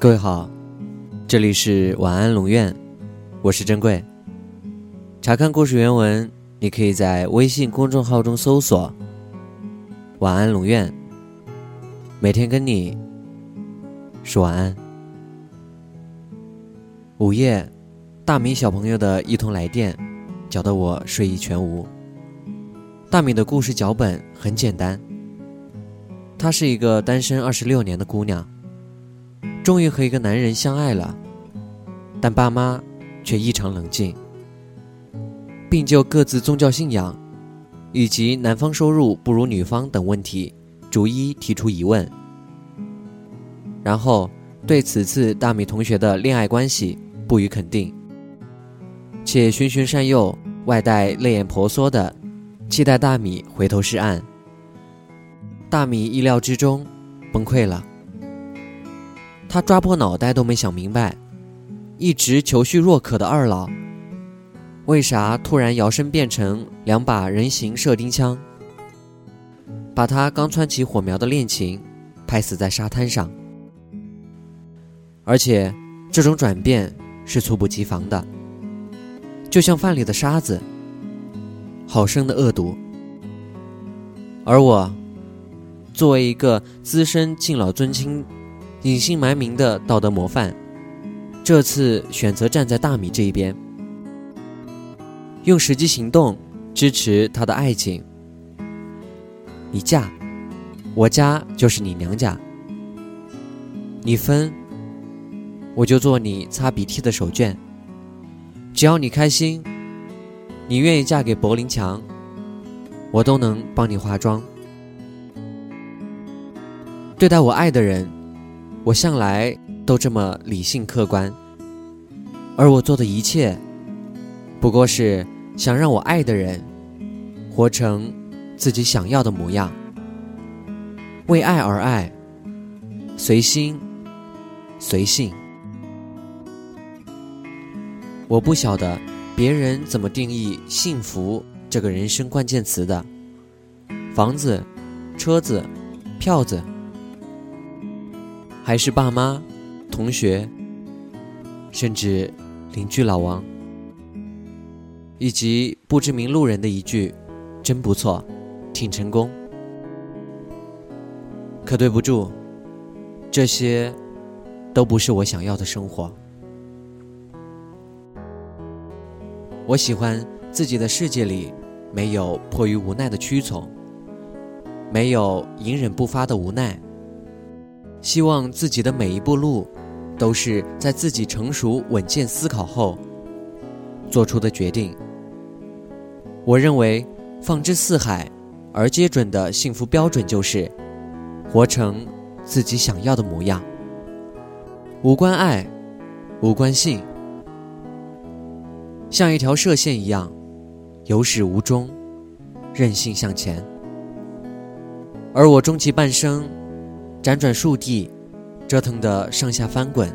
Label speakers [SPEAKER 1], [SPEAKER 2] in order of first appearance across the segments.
[SPEAKER 1] 各位好，这里是晚安龙院，我是珍贵。查看故事原文，你可以在微信公众号中搜索“晚安龙院”，每天跟你说晚安。午夜，大米小朋友的一通来电，搅得我睡意全无。大米的故事脚本很简单，她是一个单身二十六年的姑娘。终于和一个男人相爱了，但爸妈却异常冷静，并就各自宗教信仰以及男方收入不如女方等问题逐一提出疑问，然后对此次大米同学的恋爱关系不予肯定，且循循善诱，外带泪眼婆娑的期待大米回头是岸。大米意料之中崩溃了。他抓破脑袋都没想明白，一直求虚若渴的二老，为啥突然摇身变成两把人形射钉枪，把他刚蹿起火苗的恋情拍死在沙滩上？而且这种转变是猝不及防的，就像饭里的沙子，好生的恶毒。而我，作为一个资深敬老尊亲。隐姓埋名的道德模范，这次选择站在大米这一边，用实际行动支持他的爱情。你嫁，我家就是你娘家；你分，我就做你擦鼻涕的手绢。只要你开心，你愿意嫁给柏林墙，我都能帮你化妆。对待我爱的人。我向来都这么理性客观，而我做的一切，不过是想让我爱的人活成自己想要的模样，为爱而爱，随心随性。我不晓得别人怎么定义幸福这个人生关键词的，房子、车子、票子。还是爸妈、同学，甚至邻居老王，以及不知名路人的一句“真不错，挺成功”，可对不住，这些都不是我想要的生活。我喜欢自己的世界里没有迫于无奈的屈从，没有隐忍不发的无奈。希望自己的每一步路，都是在自己成熟稳健思考后做出的决定。我认为，放之四海而皆准的幸福标准就是，活成自己想要的模样。无关爱，无关性，像一条射线一样，有始无终，任性向前。而我终其半生。辗转数地，折腾的上下翻滚，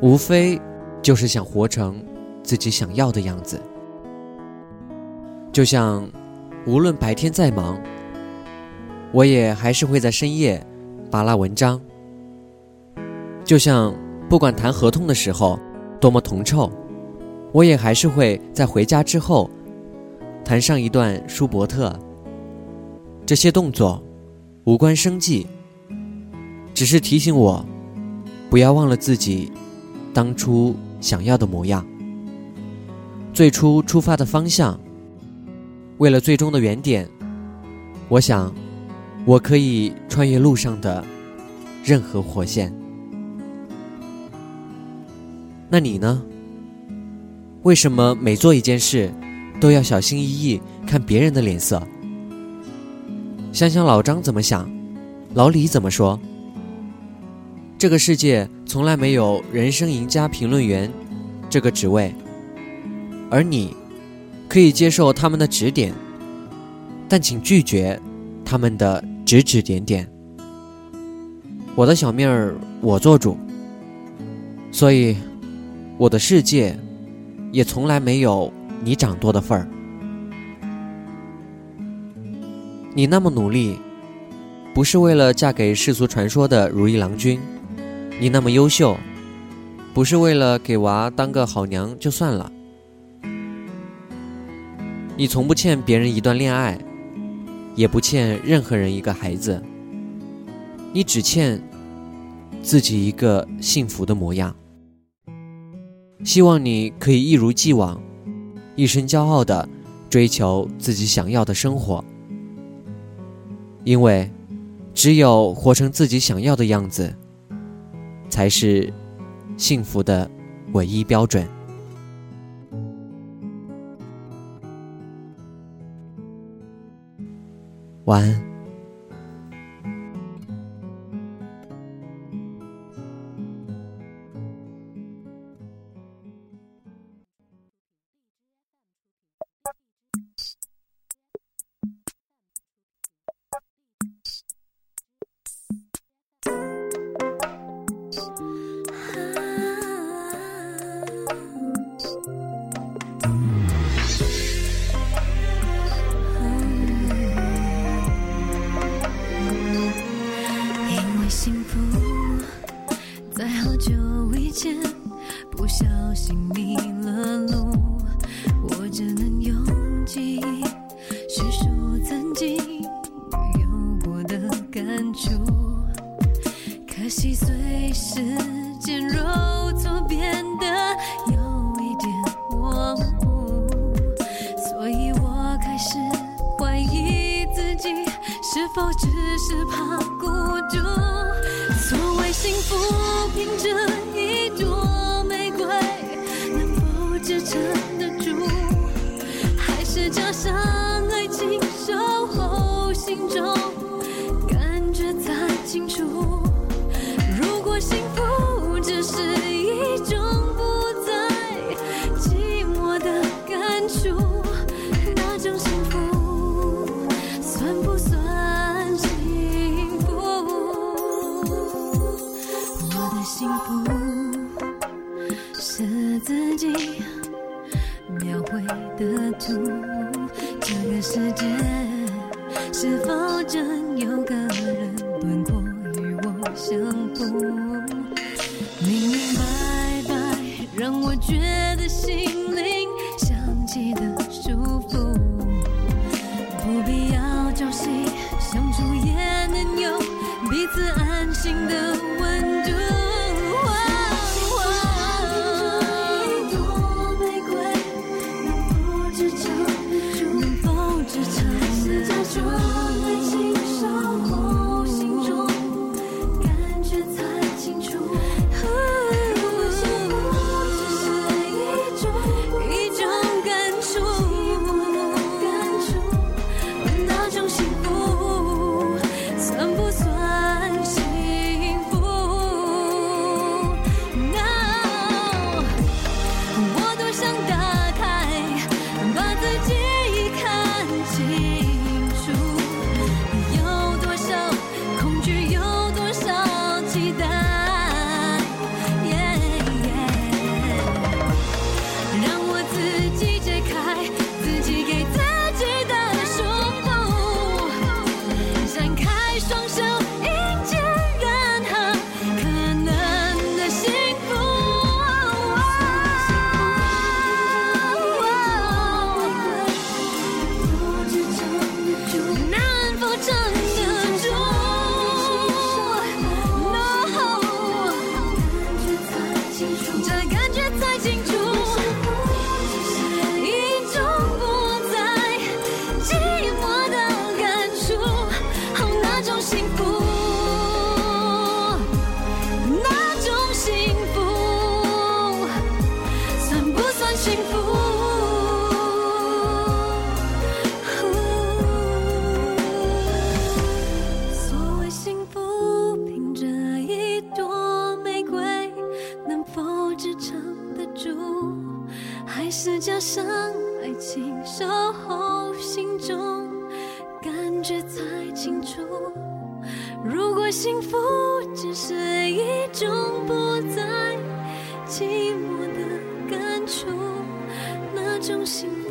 [SPEAKER 1] 无非就是想活成自己想要的样子。就像无论白天再忙，我也还是会在深夜扒拉文章。就像不管谈合同的时候多么铜臭，我也还是会在回家之后谈上一段舒伯特。这些动作无关生计。只是提醒我，不要忘了自己当初想要的模样，最初出发的方向。为了最终的原点，我想，我可以穿越路上的任何火线。那你呢？为什么每做一件事都要小心翼翼看别人的脸色？想想老张怎么想，老李怎么说？这个世界从来没有人生赢家评论员这个职位，而你可以接受他们的指点，但请拒绝他们的指指点点。我的小命儿我做主，所以我的世界也从来没有你掌舵的份儿。你那么努力，不是为了嫁给世俗传说的如意郎君。你那么优秀，不是为了给娃当个好娘就算了。你从不欠别人一段恋爱，也不欠任何人一个孩子，你只欠自己一个幸福的模样。希望你可以一如既往，一生骄傲的追求自己想要的生活，因为只有活成自己想要的样子。才是幸福的唯一标准。晚安。
[SPEAKER 2] 否只是怕孤独？所谓幸福，凭着一朵玫瑰，能否支撑得住？还是加上爱情，守候心中，感觉才清楚？是自己描绘的图，这个世界是否真有个人轮廓与我相符？明明白白让我觉还是加上爱情守候心中，感觉才清楚。如果幸福只是一种不再寂寞的感触，那种幸福。